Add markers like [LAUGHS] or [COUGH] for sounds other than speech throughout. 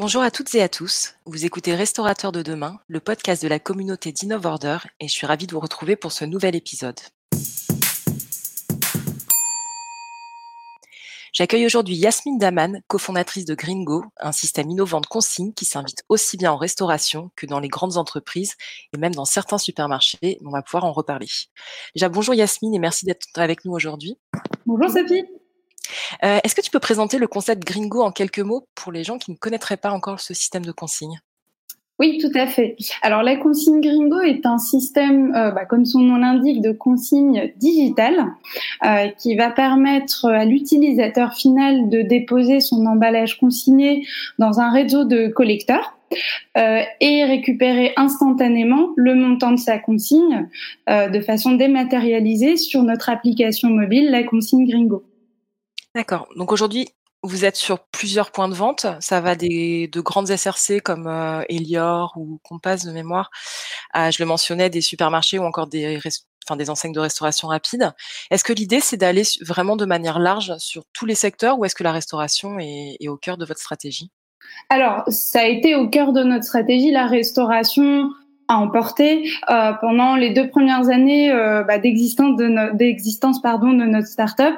Bonjour à toutes et à tous. Vous écoutez Restaurateur de demain, le podcast de la communauté d'InnovOrder et je suis ravie de vous retrouver pour ce nouvel épisode. J'accueille aujourd'hui Yasmine Daman, cofondatrice de Gringo, un système innovant de consigne qui s'invite aussi bien en restauration que dans les grandes entreprises et même dans certains supermarchés. On va pouvoir en reparler. Déjà, bonjour Yasmine et merci d'être avec nous aujourd'hui. Bonjour Sophie. Euh, est-ce que tu peux présenter le concept Gringo en quelques mots pour les gens qui ne connaîtraient pas encore ce système de consigne? Oui, tout à fait. Alors la consigne Gringo est un système, euh, bah, comme son nom l'indique, de consigne digitale euh, qui va permettre à l'utilisateur final de déposer son emballage consigné dans un réseau de collecteurs. et récupérer instantanément le montant de sa consigne de façon dématérialisée sur notre application mobile, la consigne Gringo. D'accord. Donc aujourd'hui, vous êtes sur plusieurs points de vente. Ça va des de grandes SRC comme euh, Elior ou Compass de mémoire, à, je le mentionnais, des supermarchés ou encore des enfin des enseignes de restauration rapide. Est-ce que l'idée c'est d'aller vraiment de manière large sur tous les secteurs ou est-ce que la restauration est, est au cœur de votre stratégie? Alors, ça a été au cœur de notre stratégie, la restauration à emporter euh, pendant les deux premières années euh, bah, d'existence de d'existence pardon de notre startup.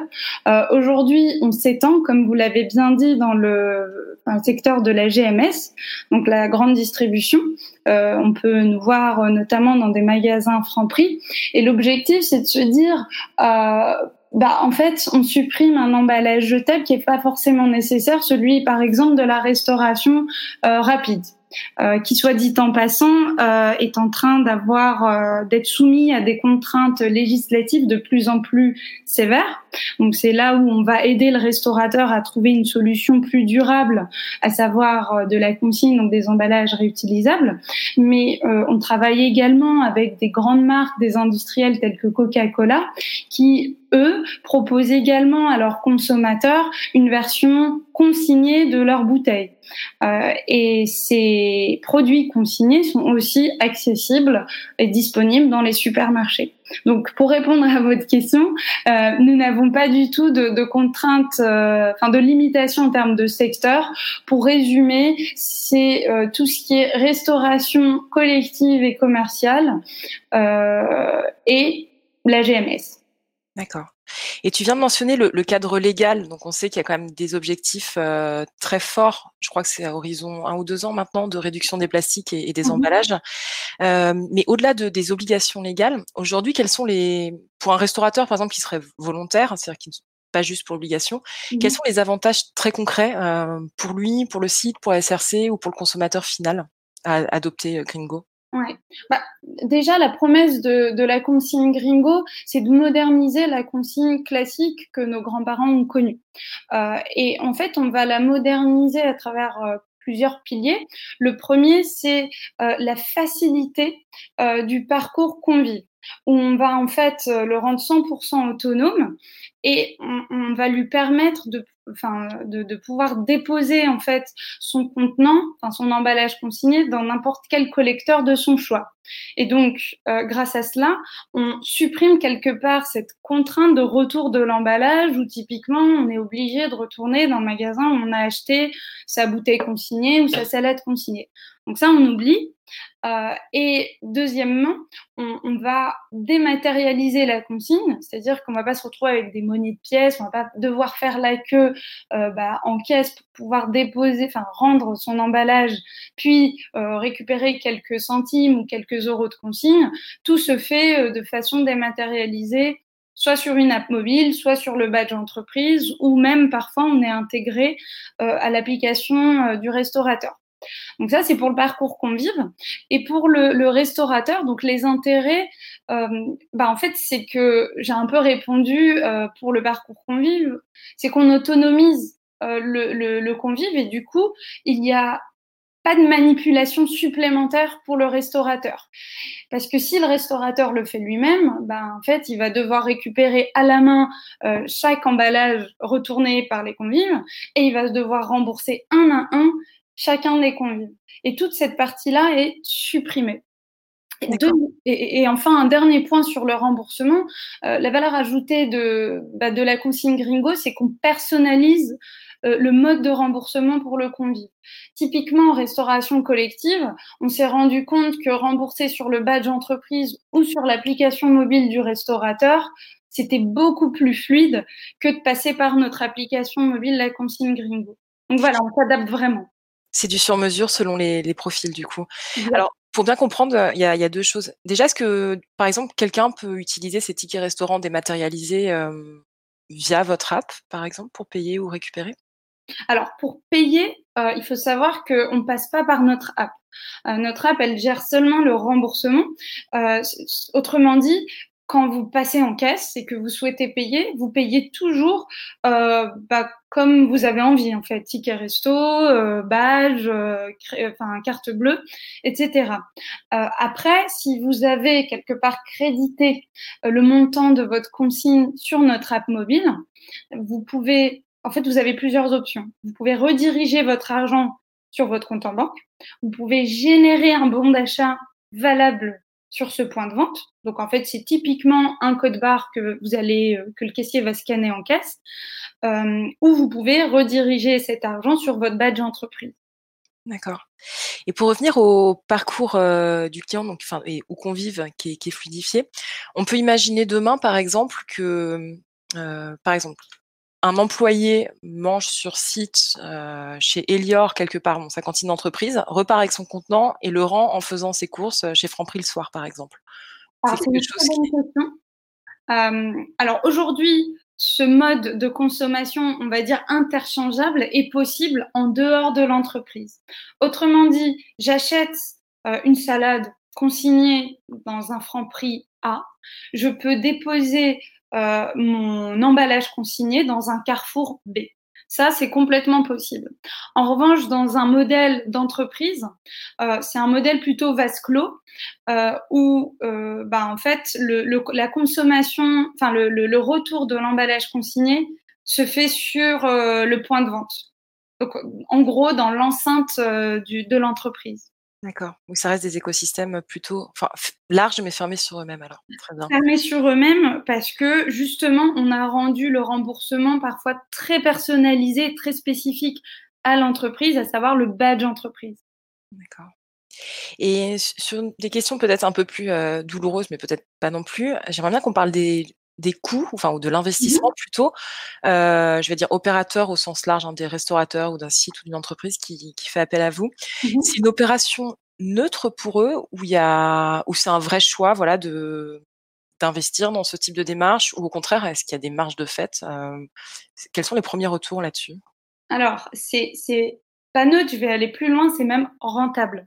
Euh, Aujourd'hui, on s'étend, comme vous l'avez bien dit, dans le secteur de la GMS, donc la grande distribution. Euh, on peut nous voir euh, notamment dans des magasins Franprix. Et l'objectif, c'est de se dire bah, en fait, on supprime un emballage jetable qui n'est pas forcément nécessaire, celui par exemple de la restauration rapide. Euh, qui soit dit en passant, euh, est en train d'avoir euh, d'être soumis à des contraintes législatives de plus en plus sévères. Donc c'est là où on va aider le restaurateur à trouver une solution plus durable, à savoir de la consigne, donc des emballages réutilisables. Mais on travaille également avec des grandes marques, des industriels tels que Coca-Cola, qui eux, proposent également à leurs consommateurs une version consignée de leurs bouteilles. Euh, et ces produits consignés sont aussi accessibles et disponibles dans les supermarchés. Donc, pour répondre à votre question, euh, nous n'avons pas du tout de, contraintes, euh, enfin de limitations en termes de secteur. Pour résumer, c'est euh, tout ce qui est restauration collective et commerciale et la GMS. D'accord. Et tu viens de mentionner le, cadre légal, donc on sait qu'il y a quand même des objectifs euh, très forts, je crois que c'est à horizon un ou deux ans maintenant, de réduction des plastiques et, des mmh emballages. Euh, mais au-delà de, des obligations légales, aujourd'hui, quels sont les, pour un restaurateur par exemple qui serait volontaire, c'est-à-dire qui ne pas juste pour obligation, mmh quels sont les avantages très concrets euh, pour lui, pour le site, pour la SRC ou pour le consommateur final à adopter Gringo? Ouais. Bah, déjà, la promesse de, la consigne Gringo, c'est de moderniser la consigne classique que nos grands-parents ont connue. Euh, et en fait, on va la moderniser à travers euh, plusieurs piliers. Le premier, c'est euh, la facilité euh, du parcours convive, où on va en fait euh, le rendre 100% autonome et on, va lui permettre de enfin, de, pouvoir déposer en fait son contenant, enfin son emballage consigné dans n'importe quel collecteur de son choix. Et donc, euh, grâce à cela, on supprime quelque part cette contrainte de retour de l'emballage où typiquement on est obligé de retourner dans le magasin où on a acheté sa bouteille consignée ou sa salade consignée. Donc ça, on oublie. Euh, et deuxièmement, on, va dématérialiser la consigne, c'est-à-dire qu'on va pas se retrouver avec des monnaies de pièces, on va pas devoir faire la queue euh, bah, en caisse pour pouvoir déposer, enfin rendre son emballage, puis euh, récupérer quelques centimes ou quelques euros de consigne. Tout se fait de façon dématérialisée soit sur une app mobile, soit sur le badge entreprise, ou même parfois on est intégré à l'application du restaurateur. Donc ça, c'est pour le parcours convive. Et pour le, restaurateur, donc les intérêts, euh, bah en fait, c'est que j'ai un peu répondu euh, pour le parcours convive, c'est qu'on autonomise euh, le, convive et du coup, il y a pas de manipulation supplémentaire pour le restaurateur. Parce que si le restaurateur le fait lui-même, ben, en fait, il va devoir récupérer à la main chaque emballage retourné par les convives et il va devoir rembourser un à un chacun des convives. Et toute cette partie-là est supprimée. Et, deux, et, et, enfin, un dernier point sur le remboursement. Euh, la valeur ajoutée de, bah, de la consigne Gringo, c'est qu'on personnalise euh, le mode de remboursement pour le convive. Typiquement, en restauration collective, on s'est rendu compte que rembourser sur le badge entreprise ou sur l'application mobile du restaurateur, c'était beaucoup plus fluide que de passer par notre application mobile, la consigne Gringo. Donc voilà, on s'adapte vraiment. C'est du sur-mesure selon les, profils, du coup. Alors, pour bien comprendre, il y, a, deux choses. Déjà, est-ce que, par exemple, quelqu'un peut utiliser ces tickets restaurants dématérialisés via votre app, par exemple, pour payer ou récupérer? Alors, pour payer, il faut savoir qu'on ne passe pas par notre app. notre app, elle gère seulement le remboursement. autrement dit, quand vous passez en caisse et que vous souhaitez payer, vous payez toujours euh, bah, comme vous avez envie en fait, ticket resto, euh, badge, euh, enfin carte bleue, etc. Euh, après, si vous avez quelque part crédité euh, le montant de votre consigne sur notre app mobile, vous pouvez, en fait, vous avez plusieurs options. Vous pouvez rediriger votre argent sur votre compte en banque. Vous pouvez générer un bon d'achat valable sur ce point de vente. Donc en fait, c'est typiquement un code barre que vous allez euh, que le caissier va scanner en caisse, euh, ou vous pouvez rediriger cet argent sur votre badge entreprise. D'accord. Et pour revenir au parcours euh, du client, donc enfin et au convive qui est, qui est, fluidifié, on peut imaginer demain, par exemple, que par exemple un employé mange sur site euh, chez Elior quelque part, bon, sa cantine d'entreprise, repart avec son contenant et le rend en faisant ses courses chez Franprix le soir, par exemple. Alors, c'est une chose qui... question. Euh, alors aujourd'hui, ce mode de consommation, on va dire interchangeable, est possible en dehors de l'entreprise. Autrement dit, j'achète euh, une salade consignée dans un franc prix A, je peux déposer euh, mon emballage consigné dans un carrefour B. Ça, c'est complètement possible. En revanche, dans un modèle d'entreprise, euh, c'est un modèle plutôt vase clos euh, où, euh, bah, en fait, le, le, la consommation, enfin le, le, retour de l'emballage consigné se fait sur euh, le point de vente. Donc, en gros, dans l'enceinte euh, de l'entreprise. D'accord. Donc ça reste des écosystèmes plutôt enfin, larges mais fermés sur eux-mêmes alors. Très bien. Fermés sur eux-mêmes parce que justement on a rendu le remboursement parfois très personnalisé, très spécifique à l'entreprise, à savoir le badge entreprise. D'accord. Et sur des questions peut-être un peu plus euh, douloureuses, mais peut-être pas non plus, j'aimerais bien qu'on parle des, des coûts, enfin, ou de l'investissement mmh plutôt, euh, je vais dire opérateur au sens large, hein, des restaurateurs ou d'un site ou d'une entreprise qui, qui, fait appel à vous. Mmh c'est une opération neutre pour eux ou il y a, ou c'est un vrai choix, voilà, de d'investir dans ce type de démarche ou au contraire, est-ce qu'il y a des marges de fait euh, Quels sont les premiers retours là-dessus? Alors, c'est c'est pas neutre, je vais aller plus loin, c'est même rentable.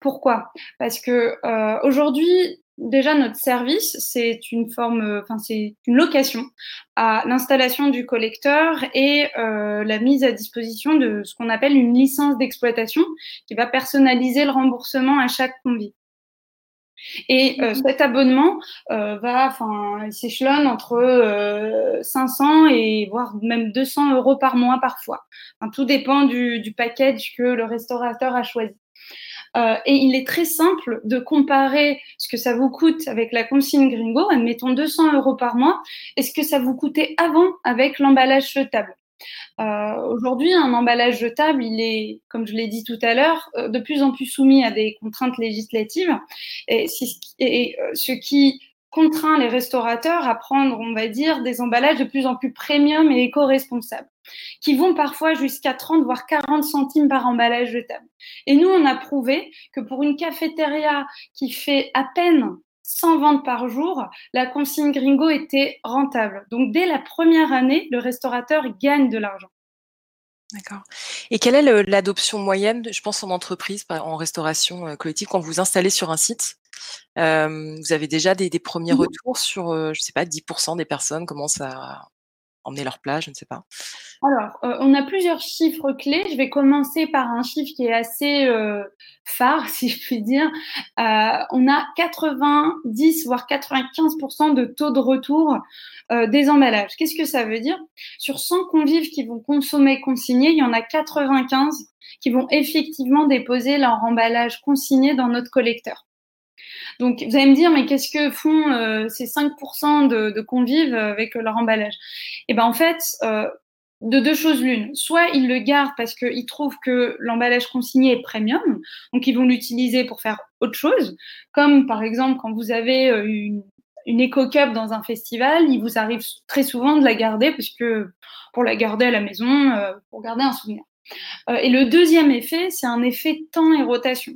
Pourquoi? Parce que euh, aujourd'hui, Déjà, notre service, c'est une forme, euh, enfin, c'est une location à l'installation du collecteur et euh, la mise à disposition de ce qu'on appelle une licence d'exploitation qui va personnaliser le remboursement à chaque convive. Et euh, cet abonnement euh, va, enfin, s'échelonne entre euh, 500 et voire même 200 euros par mois parfois. Enfin, tout dépend du, du package que le restaurateur a choisi. Euh, et il est très simple de comparer ce que ça vous coûte avec la consigne Gringo, admettons 200 euros par mois, et ce que ça vous coûtait avant avec l'emballage jetable. Euh, Aujourd'hui, un emballage jetable, il est, comme je l'ai dit tout à l'heure, euh, de plus en plus soumis à des contraintes législatives, et, et euh, ce qui contraint les restaurateurs à prendre, on va dire, des emballages de plus en plus premium et éco-responsables, qui vont parfois jusqu'à 30 voire 40 centimes par emballage de table. Et nous, on a prouvé que pour une cafétéria qui fait à peine 100 ventes par jour, la consigne Gringo était rentable. Donc dès la première année, le restaurateur gagne de l'argent. D'accord. Et quelle est l'adoption moyenne, je pense en entreprise, en restauration euh, collective, quand vous installez sur un site? Euh, Vous avez déjà des, des premiers mmh retours sur, euh, je sais pas, 10% des personnes? Commencent à emmener leur plat, je ne sais pas. Alors, euh, on a plusieurs chiffres clés. Je vais commencer par un chiffre qui est assez euh, phare, [LAUGHS] si je puis dire. Euh, on a 90 voire 95% de taux de retour des emballages. Qu'est-ce que ça veut dire? Sur 100 convives qui vont consommer consigné, il y en a 95 qui vont effectivement déposer leur emballage consigné dans notre collecteur. Donc, vous allez me dire, mais qu'est-ce que font euh, ces 5% de, convives avec leur emballage? Eh ben, en fait, euh, de deux choses l'une. Soit ils le gardent parce qu'ils trouvent que l'emballage consigné est premium, donc ils vont l'utiliser pour faire autre chose, comme par exemple quand vous avez euh, une, éco-cup dans un festival, il vous arrive très souvent de la garder parce que pour la garder à la maison, pour garder un souvenir. Et le deuxième effet, c'est un effet temps et rotation.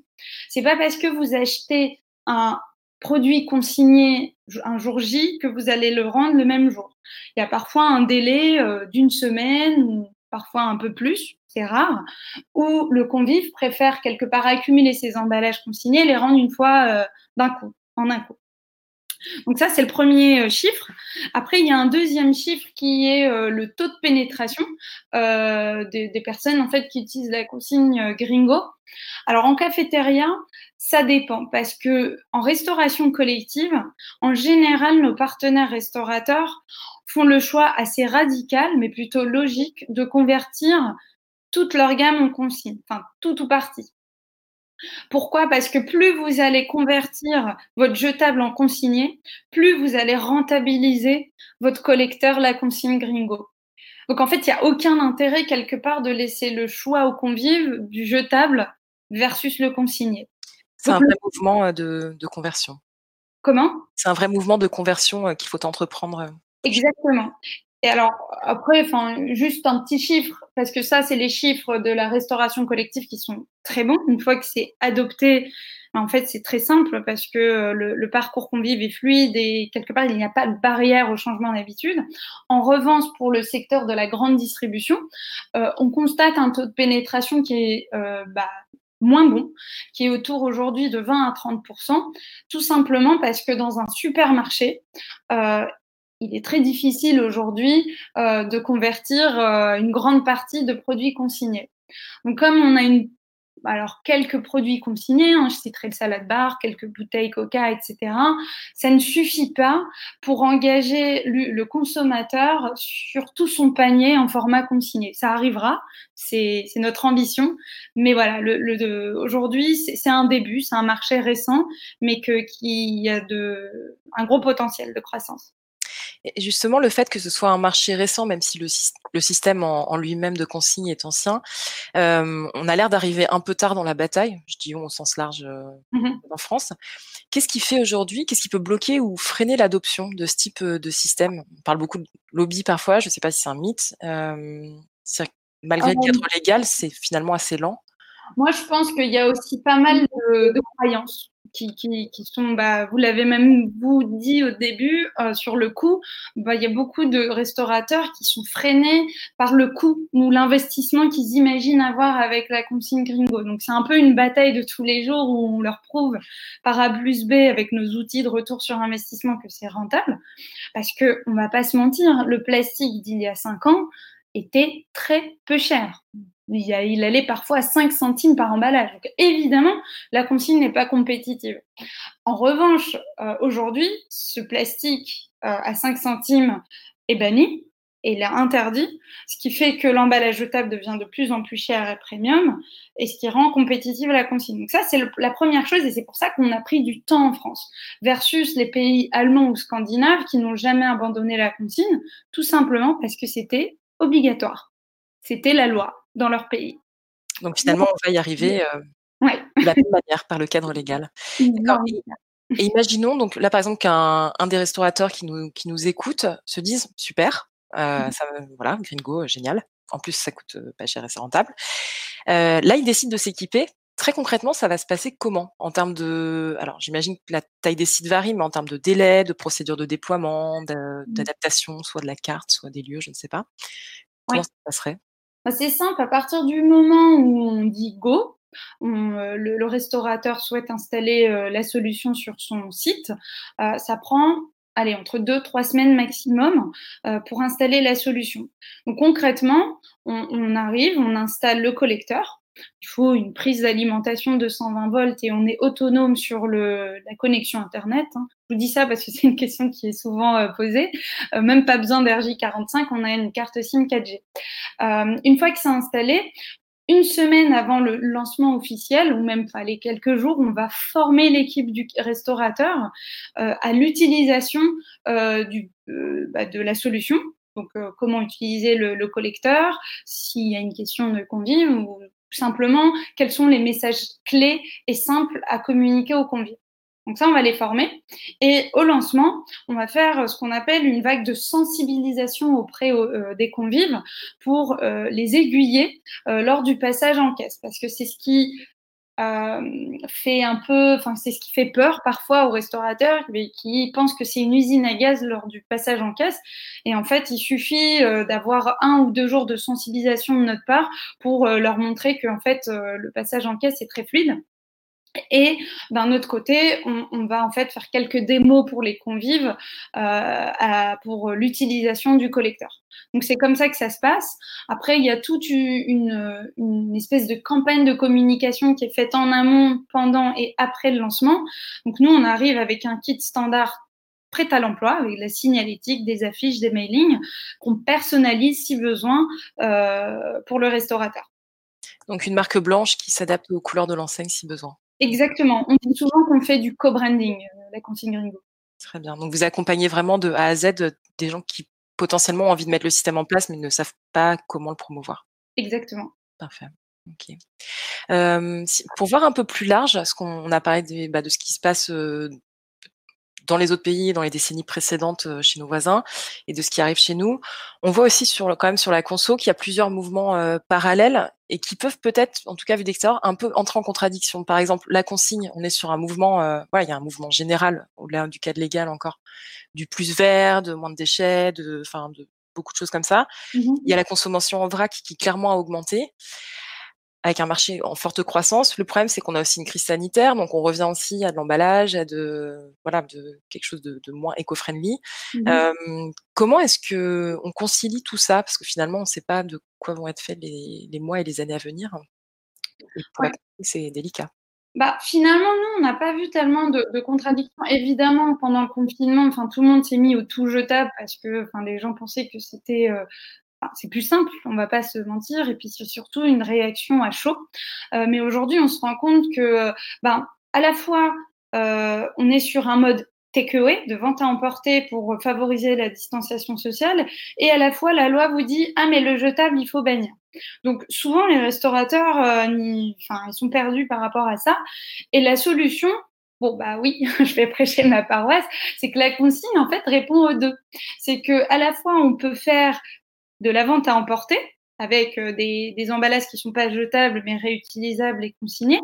C'est pas parce que vous achetez un produit consigné un jour J que vous allez le rendre le même jour. Il y a parfois un délai euh, d'une semaine parfois un peu plus, c'est rare, où le convive préfère quelque part accumuler ses emballages consignés et les rendre une fois euh, d'un coup, en un coup. Donc ça, c'est le premier euh, chiffre. Après, il y a un deuxième chiffre qui est le taux de pénétration des, des, personnes en fait qui utilisent la consigne Gringo. Alors en cafétéria, ça dépend parce que en restauration collective, en général, nos partenaires restaurateurs font le choix assez radical, mais plutôt logique, de convertir toute leur gamme en consigne, enfin tout ou partie. Pourquoi? Parce que plus vous allez convertir votre jetable en consigné, plus vous allez rentabiliser votre collecteur, la consigne gringo. Donc en fait, il n'y a aucun intérêt quelque part de laisser le choix aux convives du jetable versus le consigné. C'est un vrai mouvement euh, de, de conversion. Comment? C'est un vrai mouvement de conversion euh, qu'il faut entreprendre. Euh. Exactement. Et alors, après, enfin, juste un petit chiffre, parce que ça, c'est les chiffres de la restauration collective qui sont très bons. Une fois que c'est adopté, ben, en fait, c'est très simple parce que le, le, parcours convive est fluide et quelque part, il n'y a pas de barrière au changement d'habitude. En revanche, pour le secteur de la grande distribution, euh, on constate un taux de pénétration qui est euh, bah, moins bon, qui est autour aujourd'hui de 20 à 30% tout simplement parce que dans un supermarché, euh, il est très difficile aujourd'hui euh, de convertir euh, une grande partie de produits consignés. Donc comme on a une alors quelques produits consignés, hein, je citerai le salade bar, quelques bouteilles coca, etc. Ça ne suffit pas pour engager le, consommateur sur tout son panier en format consigné. Ça arrivera, c'est notre ambition, mais voilà, le, aujourd'hui c'est un début, c'est un marché récent, mais que, qui a de, un gros potentiel de croissance. Et justement, le fait que ce soit un marché récent, même si le, le système en, en lui-même de consigne est ancien, euh, on a l'air d'arriver un peu tard dans la bataille, je dis on au sens large euh, mmh en France. Qu'est-ce qui fait aujourd'hui, qu'est-ce qui peut bloquer ou freiner l'adoption de ce type euh, de système? On parle beaucoup de lobby parfois, je ne sais pas si c'est un mythe. Euh, malgré le cadre légal, c'est finalement assez lent. Moi, je pense qu'il y a aussi pas mal de, de croyances qui, sont, bah, vous l'avez même vous dit au début, euh, sur le coût, bah, il y a beaucoup de restaurateurs qui sont freinés par le coût ou l'investissement qu'ils imaginent avoir avec la consigne gringo. Donc c'est un peu une bataille de tous les jours où on leur prouve par A plus B avec nos outils de retour sur investissement que c'est rentable. Parce que on va pas se mentir, le plastique d'il y a cinq ans était très peu cher il, allait parfois à 5 centimes par emballage. Donc évidemment, la consigne n'est pas compétitive. En revanche, euh, aujourd'hui, ce plastique euh, à 5 centimes est banni et il est interdit, ce qui fait que l'emballage jetable devient de plus en plus cher et premium, et ce qui rend compétitive la consigne. Donc ça, c'est la première chose, et c'est pour ça qu'on a pris du temps en France, versus les pays allemands ou scandinaves qui n'ont jamais abandonné la consigne, tout simplement parce que c'était obligatoire. C'était la loi dans leur pays. Donc finalement, on va y arriver euh, de la même manière par le cadre légal. [LAUGHS] Et, imaginons donc là par exemple qu'un un des restaurateurs qui nous qui nous écoute se dise super, euh, mmh. ça, voilà, Gringo, génial. En plus, ça coûte pas cher et c'est rentable. Euh, là, il décide de s'équiper. Très concrètement, ça va se passer comment en termes de Alors, j'imagine que la taille des sites varie, mais en termes de délai, de procédure de déploiement, mmh. d'adaptation, soit de la carte, soit des lieux, je ne sais pas. Comment ça se passerait? C'est simple, à partir du moment où on dit go, euh, le, restaurateur souhaite installer euh, la solution sur son site, euh, ça prend allez, entre deux, trois semaines maximum pour installer la solution. Donc concrètement, on, arrive, on installe le collecteur. Il faut une prise d'alimentation de 120 volts et on est autonome sur la connexion Internet. Hein. Je vous dis ça parce que c'est une question qui est souvent euh, posée. Euh, même pas besoin d'RJ45, on a une carte SIM 4G. Euh, une fois que c'est installé, une semaine avant le lancement officiel, ou même les quelques jours, on va former l'équipe du restaurateur à l'utilisation bah, de la solution Donc, comment utiliser le, le collecteur, s'il y a une question de convive, ou simplement quels sont les messages clés et simples à communiquer aux convives. Donc ça, on va les former. Et au lancement, on va faire ce qu'on appelle une vague de sensibilisation auprès euh, des convives pour euh, les aiguiller euh, lors du passage en caisse. Parce que c'est ce qui fait un peu, enfin c'est ce qui fait peur parfois aux restaurateurs qui pensent que c'est une usine à gaz lors du passage en caisse. Et en fait, il suffit d'avoir un ou deux jours de sensibilisation de notre part pour leur montrer que en fait le passage en caisse est très fluide. Et d'un autre côté, on, va en fait faire quelques démos pour les convives euh, pour l'utilisation du collecteur. Donc c'est comme ça que ça se passe. Après, il y a toute une, espèce de campagne de communication qui est faite en amont, pendant et après le lancement. Donc nous, on arrive avec un kit standard prêt à l'emploi, avec la signalétique, des affiches, des mailings, qu'on personnalise si besoin euh, pour le restaurateur. Donc une marque blanche qui s'adapte aux couleurs de l'enseigne si besoin. Exactement. On dit souvent qu'on fait du co-branding, euh, la consigne Gringo. Très bien. Donc, vous accompagnez vraiment de A à Z des gens qui potentiellement ont envie de mettre le système en place, mais ne savent pas comment le promouvoir. Exactement. Parfait. Ok. Euh, pour voir un peu plus large, parce qu'on a parlé de, bah, de ce qui se passe euh, dans les autres pays, dans les décennies précédentes euh, chez nos voisins et de ce qui arrive chez nous. On voit aussi sur quand même sur la conso qu'il y a plusieurs mouvements euh, parallèles et qui peuvent peut-être, en tout cas vu d'extérieur, un peu entrer en contradiction. Par exemple, la consigne, on est sur un mouvement, euh, voilà, il y a un mouvement général au-delà du cadre légal encore, du plus vert, de moins de déchets, de, enfin, de beaucoup de choses comme ça. Mmh il y a la consommation en vrac qui clairement a augmenté avec un marché en forte croissance. Le problème, c'est qu'on a aussi une crise sanitaire, donc on revient aussi à de l'emballage, à de voilà, de quelque chose de, moins éco-friendly. Mmh comment est-ce que on concilie tout ça? Parce que finalement, on ne sait pas de quoi vont être faits les, mois et les années à venir. C'est délicat. Bah, finalement, nous, on n'a pas vu tellement de, de, contradictions. Évidemment, pendant le confinement, enfin, tout le monde s'est mis au tout jetable parce que, enfin, les gens pensaient que c'était euh, c'est plus simple, on va pas se mentir, et puis c'est surtout une réaction à chaud. Euh, mais aujourd'hui, on se rend compte que, ben, à la fois, euh, on est sur un mode takeaway, de vente à emporter pour favoriser la distanciation sociale, et à la fois, la loi vous dit ah mais le jetable, il faut bannir. Donc souvent, les restaurateurs, euh, ils sont perdus par rapport à ça, et la solution, Bon, bah oui, [LAUGHS] je vais prêcher ma paroisse, c'est que la consigne, en fait, répond aux deux. C'est que à la fois, on peut faire de la vente à emporter avec euh, des, emballages qui ne sont pas jetables mais réutilisables et consignés.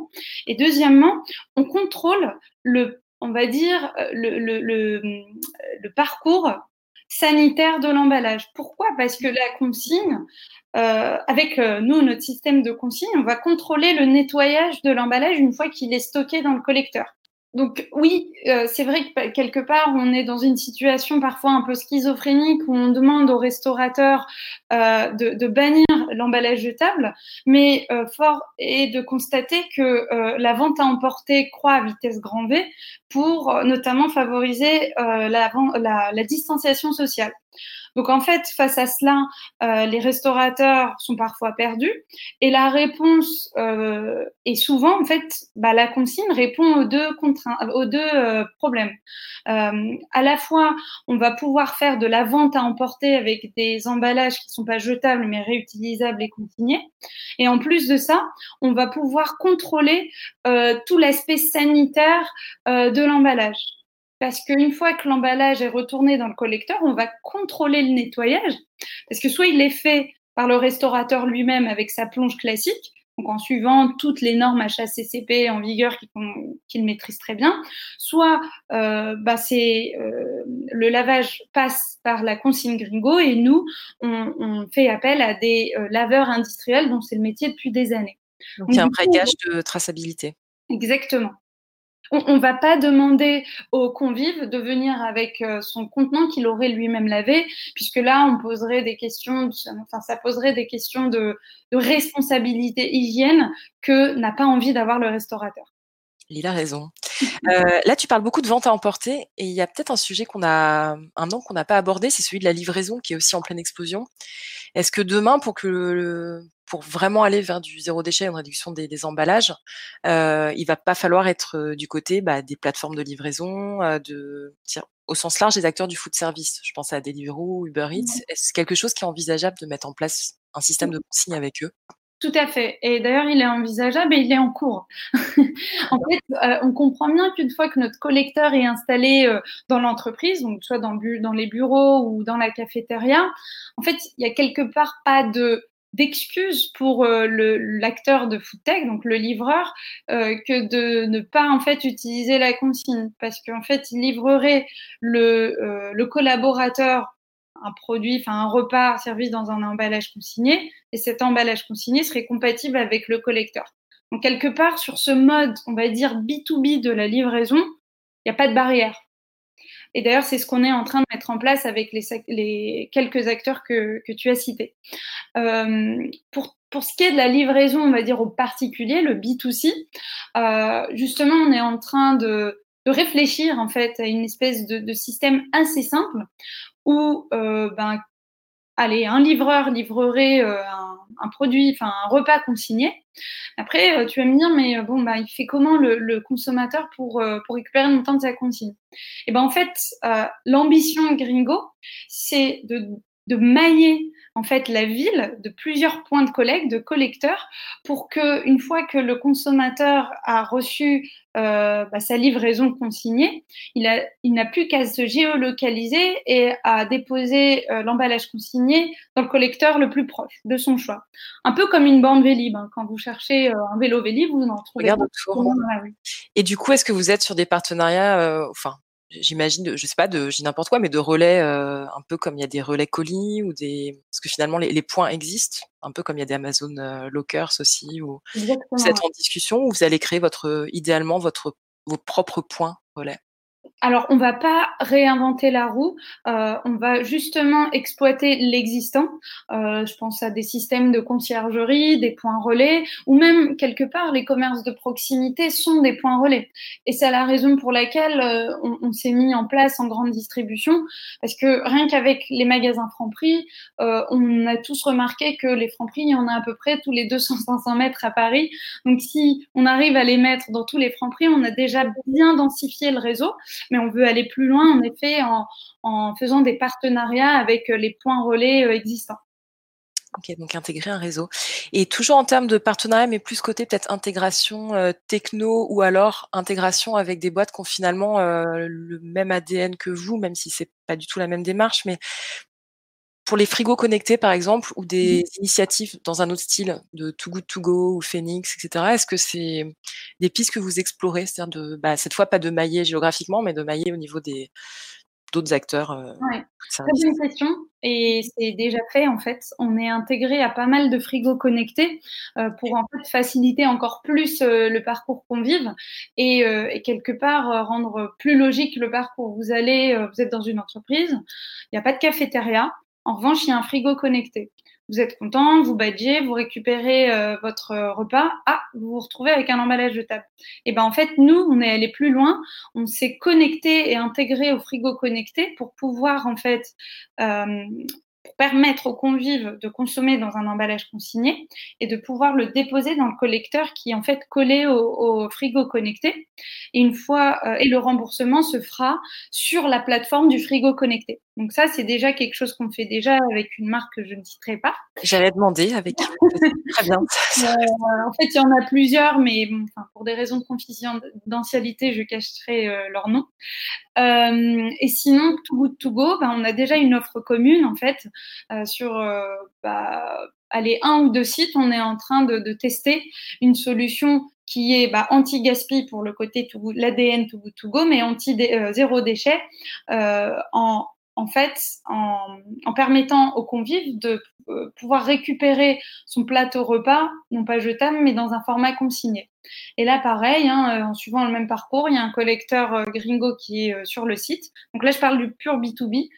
Et deuxièmement, on contrôle le, on va dire, euh, le, le, parcours sanitaire de l'emballage. Pourquoi? Parce que la consigne, euh, avec nous, notre système de consigne, on va contrôler le nettoyage de l'emballage une fois qu'il est stocké dans le collecteur donc oui, euh, c'est vrai que quelque part, on est dans une situation parfois un peu schizophrénique où on demande aux restaurateurs euh, de, bannir l'emballage jetable, mais euh, fort est de constater que la vente à emporter croît à vitesse grand V pour notamment favoriser la distanciation sociale. Donc en fait, face à cela, euh, les restaurateurs sont parfois perdus et la réponse euh, est souvent, en fait, bah, la consigne répond aux deux, aux deux euh, problèmes. à la fois, on va pouvoir faire de la vente à emporter avec des emballages qui ne sont pas jetables mais réutilisables et consignés. Et en plus de ça, on va pouvoir contrôler tout l'aspect sanitaire de l'emballage parce qu'une fois que l'emballage est retourné dans le collecteur, on va contrôler le nettoyage, parce que soit il est fait par le restaurateur lui-même avec sa plonge classique, donc en suivant toutes les normes HACCP en vigueur qu'il maîtrise très bien, soit euh, bah c'est euh, le lavage passe par la consigne Gringo et nous on, fait appel à des euh, laveurs industriels dont c'est le métier depuis des années. Donc, il y a un vrai gage de traçabilité. Exactement. On ne va pas demander au convive de venir avec euh, son contenant qu'il aurait lui-même lavé, puisque là, on poserait des questions, ça poserait des questions de, responsabilité hygiène que n'a pas envie d'avoir le restaurateur. Il a raison. Euh, là, tu parles beaucoup de vente à emporter et il y a peut-être un sujet qu'on a un an qu'on n'a pas abordé, c'est celui de la livraison qui est aussi en pleine explosion. Est-ce que demain, pour que pour vraiment aller vers du zéro déchet, une réduction des, emballages, euh, il va pas falloir être euh, du côté bah, des plateformes de livraison, euh, de au sens large des acteurs du food service. Je pense à Deliveroo, Uber Eats. Est-ce quelque chose qui est envisageable de mettre en place un système de consigne avec eux? Tout à fait. Et d'ailleurs, il est envisageable et il est en cours. [LAUGHS] en fait, euh, on comprend bien qu'une fois que notre collecteur est installé euh, dans l'entreprise, donc soit dans, dans, les bureaux ou dans la cafétéria, en fait, il y a quelque part pas de d'excuses pour euh, l'acteur de foodtech, donc le livreur, que de ne pas en fait utiliser la consigne, parce qu'en fait, il livrerait le, le collaborateur un produit, enfin un repas servi dans un emballage consigné, et cet emballage consigné serait compatible avec le collecteur. Donc quelque part sur ce mode, on va dire B2B de la livraison, il n'y a pas de barrière. Et d'ailleurs, c'est ce qu'on est en train de mettre en place avec les, quelques acteurs que, tu as cités. Euh, pour, ce qui est de la livraison, on va dire au particulier, le B2C, euh, justement, on est en train de, réfléchir en fait à une espèce de, de système assez simple où euh, ben, allez, un livreur livrerait euh, un, produit, enfin un repas consigné. Après, euh, tu vas me dire, mais bon, bah, il fait comment le, consommateur pour, pour récupérer le montant de sa consigne? Et eh ben en fait, l'ambition Gringo, c'est de, de mailler en fait la ville de plusieurs points de collecte, de collecteurs, pour que une fois que le consommateur a reçu euh, bah, sa livraison consignée, il, a, il n'a plus qu'à se géolocaliser et à déposer euh, l'emballage consigné dans le collecteur le plus proche de son choix. Un peu comme une bande Vélib. Hein. Quand vous cherchez euh, un vélo Vélib, vous en trouvez. Regarde autour. Et du coup, est-ce que vous êtes sur des partenariats, enfin, j'imagine, je sais pas, de, n'importe quoi, mais de relais, euh, un peu comme il y a des relais colis ou des, parce que finalement les, points existent, un peu comme il y a des Amazon euh, Lockers aussi, ou vous êtes en discussion ou vous allez créer votre, idéalement votre, vos propres points relais? Alors, on va pas réinventer la roue, euh, on va justement exploiter l'existant. Euh, je pense à des systèmes de conciergerie, des points relais, ou même quelque part, les commerces de proximité sont des points relais. Et c'est la raison pour laquelle euh, on, s'est mis en place en grande distribution, parce que rien qu'avec les magasins Franprix, on a tous remarqué que les Franprix, il y en a à peu près tous les 200-500 mètres à Paris. Donc, si on arrive à les mettre dans tous les Franprix, on a déjà bien densifié le réseau mais on veut aller plus loin, en effet, en, faisant des partenariats avec euh, les points relais euh, existants. Ok, donc intégrer un réseau. Et toujours en termes de partenariat, mais plus côté peut-être intégration euh, techno ou alors intégration avec des boîtes qui ont finalement le même ADN que vous, même si c'est pas du tout la même démarche, pour les frigos connectés, par exemple, ou des mmh. initiatives dans un autre style de Too Good To Go ou Phoenix, etc., est-ce que c'est des pistes que vous explorez? C'est-à-dire de, bah, cette fois, pas de mailler géographiquement, mais de mailler au niveau des d'autres acteurs euh, Très bonne question. Et c'est déjà fait, en fait. On est intégré à pas mal de frigos connectés euh, pour en fait faciliter encore plus euh, le parcours convive et, et quelque part rendre plus logique le parcours. Vous allez, vous êtes dans une entreprise, il n'y a pas de cafétéria, en revanche, il y a un frigo connecté. Vous êtes content, vous badgez, vous récupérez euh, votre repas. Ah, vous vous retrouvez avec un emballage de table. Et ben en fait, nous, on est allé plus loin. On s'est connecté et intégré au frigo connecté pour pouvoir en fait euh, permettre aux convives de consommer dans un emballage consigné et de pouvoir le déposer dans le collecteur qui est en fait collé au, frigo connecté. Et une fois euh, et le remboursement se fera sur la plateforme du frigo connecté. Donc ça, c'est déjà quelque chose qu'on fait déjà avec une marque que je ne citerai pas. J'allais demander avec. [LAUGHS] Très bien. Euh, en fait, il y en a plusieurs, mais pour des raisons de confidentialité, je cacherai euh, leur nom. et sinon, Too Good To Go, ben, on a déjà une offre commune en fait sur bah, allez, un ou deux sites. On est en train de, de tester une solution qui est bah, anti-gaspi pour le côté l'ADN to, to go, mais anti euh, zéro déchet euh, en, en fait, en, en, permettant aux convives de euh, pouvoir récupérer son plateau repas, non pas jetable, mais dans un format consigné. Et là, pareil, hein, euh, en suivant le même parcours, il y a un collecteur euh, gringo qui est sur le site. Donc là, je parle du pur B2B.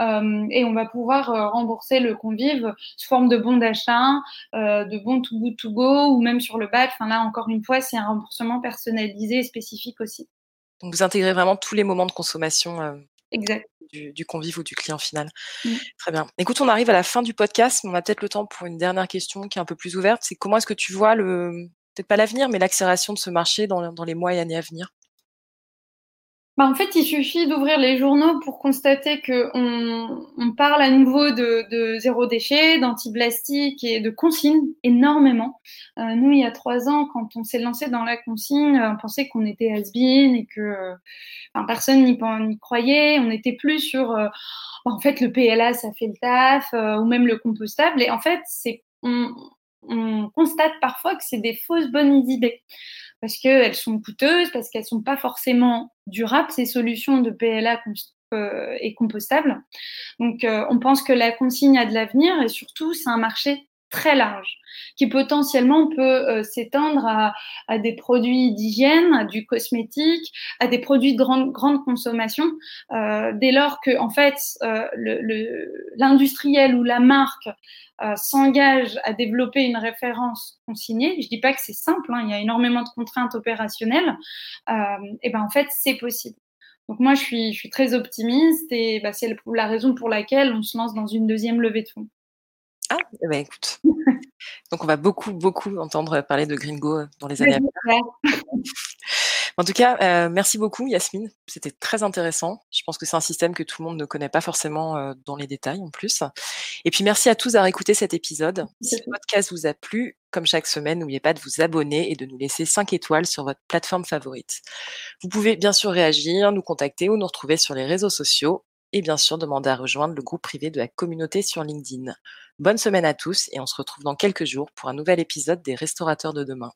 Euh, et on va pouvoir rembourser le convive sous forme de bon d'achat, de bon to go to go, ou même sur le badge. Enfin là, encore une fois, c'est un remboursement personnalisé et spécifique aussi. Donc vous intégrez vraiment tous les moments de consommation exact. Du, convive ou du client final. Mmh. Très bien. Écoute, on arrive à la fin du podcast, mais on a peut-être le temps pour une dernière question qui est un peu plus ouverte. C'est comment est-ce que tu vois le, peut-être pas l'avenir, mais l'accélération de ce marché dans, dans les mois et années à venir? Bah, en fait, il suffit d'ouvrir les journaux pour constater qu'on on parle à nouveau de, de zéro déchet, d'anti-plastique et de consigne énormément. Euh, nous, il y a trois ans, quand on s'est lancé dans la consigne, on pensait qu'on était has-been et que enfin, personne n'y croyait. On n'était plus sur, euh, en fait, le PLA, ça fait le taf, euh, ou même le compostable. Et en fait, c'est on, on constate parfois que c'est des fausses bonnes idées parce qu'elles sont coûteuses, parce qu'elles sont pas forcément durables, ces solutions de PLA euh, et compostables. Donc, euh, on pense que la consigne a de l'avenir et surtout, c'est un marché très large qui potentiellement peut euh, s'étendre à, des produits d'hygiène, à du cosmétique, à des produits de grande, grande consommation, euh, dès lors que en fait euh, l'industriel ou la marque s'engage à développer une référence consignée, je dis pas que c'est simple, hein, il y a énormément de contraintes opérationnelles, et ben en fait c'est possible. Donc moi je suis, je suis très optimiste et bah, c'est la raison pour laquelle on se lance dans une deuxième levée de fonds. Ah, eh ben, écoute. Donc on va beaucoup, beaucoup entendre parler de Gringo euh, dans les années à venir. En tout cas, euh, merci beaucoup Yasmine. C'était très intéressant. Je pense que c'est un système que tout le monde ne connaît pas forcément euh, dans les détails en plus. Et puis merci à tous d'avoir écouté cet épisode. Si le podcast vous a plu, comme chaque semaine, n'oubliez pas de vous abonner et de nous laisser 5 étoiles sur votre plateforme favorite. Vous pouvez bien sûr réagir, nous contacter ou nous retrouver sur les réseaux sociaux et bien sûr demander à rejoindre le groupe privé de la communauté sur LinkedIn. Bonne semaine à tous et on se retrouve dans quelques jours pour un nouvel épisode des Restaurateurs de demain.